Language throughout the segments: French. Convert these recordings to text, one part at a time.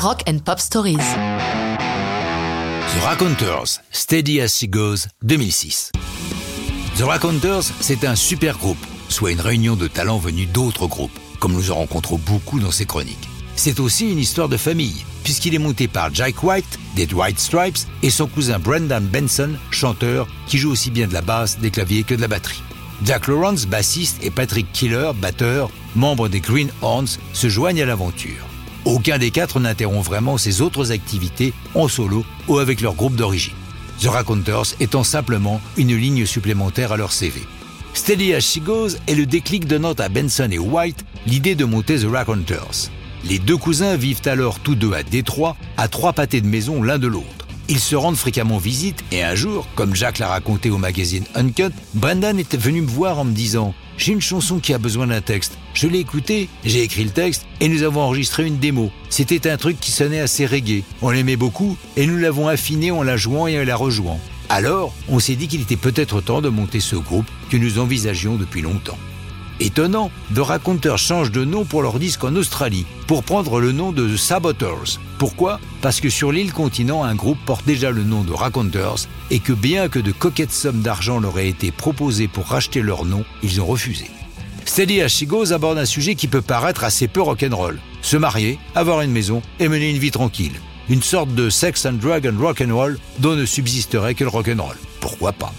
Rock and Pop Stories. The Raconteurs, Steady as She Goes, 2006. The Raconteurs, c'est un super groupe, soit une réunion de talents venus d'autres groupes, comme nous en rencontrons beaucoup dans ces chroniques. C'est aussi une histoire de famille, puisqu'il est monté par Jack White, des White Stripes, et son cousin Brendan Benson, chanteur, qui joue aussi bien de la basse, des claviers que de la batterie. Jack Lawrence, bassiste, et Patrick Killer, batteur, membre des Green Horns, se joignent à l'aventure. Aucun des quatre n'interrompt vraiment ses autres activités en solo ou avec leur groupe d'origine. The Raconteurs étant simplement une ligne supplémentaire à leur CV. Steady as She Goes est le déclic donnant à Benson et White l'idée de monter The Raconteurs. Les deux cousins vivent alors tous deux à Détroit, à trois pâtés de maison l'un de l'autre. Ils se rendent fréquemment visite et un jour, comme Jacques l'a raconté au magazine Uncut, Brendan était venu me voir en me disant J'ai une chanson qui a besoin d'un texte. Je l'ai écoutée, j'ai écrit le texte et nous avons enregistré une démo. C'était un truc qui sonnait assez reggae. On l'aimait beaucoup et nous l'avons affiné en la jouant et en la rejoignant. Alors, on s'est dit qu'il était peut-être temps de monter ce groupe que nous envisagions depuis longtemps. Étonnant, The Raconteurs change de nom pour leur disque en Australie, pour prendre le nom de The Saboteurs. Pourquoi? Parce que sur l'île continent, un groupe porte déjà le nom de Raconteurs et que bien que de coquettes sommes d'argent leur aient été proposées pour racheter leur nom, ils ont refusé. Steady as She Goes aborde un sujet qui peut paraître assez peu rock'n'roll. Se marier, avoir une maison et mener une vie tranquille. Une sorte de sex and drug and rock'n'roll dont ne subsisterait que le rock'n'roll. Pourquoi pas?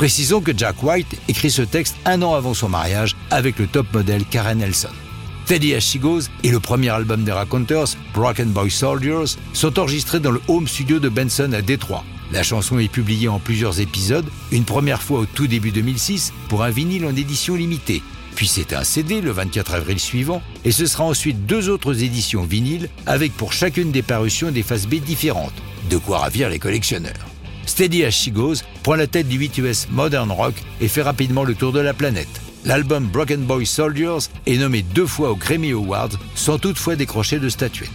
Précisons que Jack White écrit ce texte un an avant son mariage avec le top modèle Karen Nelson. Teddy As She Goes et le premier album des Raconteurs, Broken Boy Soldiers, sont enregistrés dans le home studio de Benson à Détroit. La chanson est publiée en plusieurs épisodes, une première fois au tout début 2006 pour un vinyle en édition limitée. Puis c'est un CD le 24 avril suivant, et ce sera ensuite deux autres éditions vinyles avec pour chacune des parutions des faces B différentes. De quoi ravir les collectionneurs. Steady as She Goes prend la tête du 8 US Modern Rock et fait rapidement le tour de la planète. L'album Broken Boy Soldiers est nommé deux fois aux Grammy Awards sans toutefois décrocher de statuette.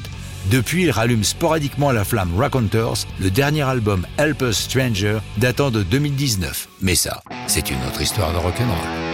Depuis, il rallume sporadiquement la flamme Raconteurs, le dernier album Help Us Stranger datant de 2019. Mais ça, c'est une autre histoire de rock'n'roll.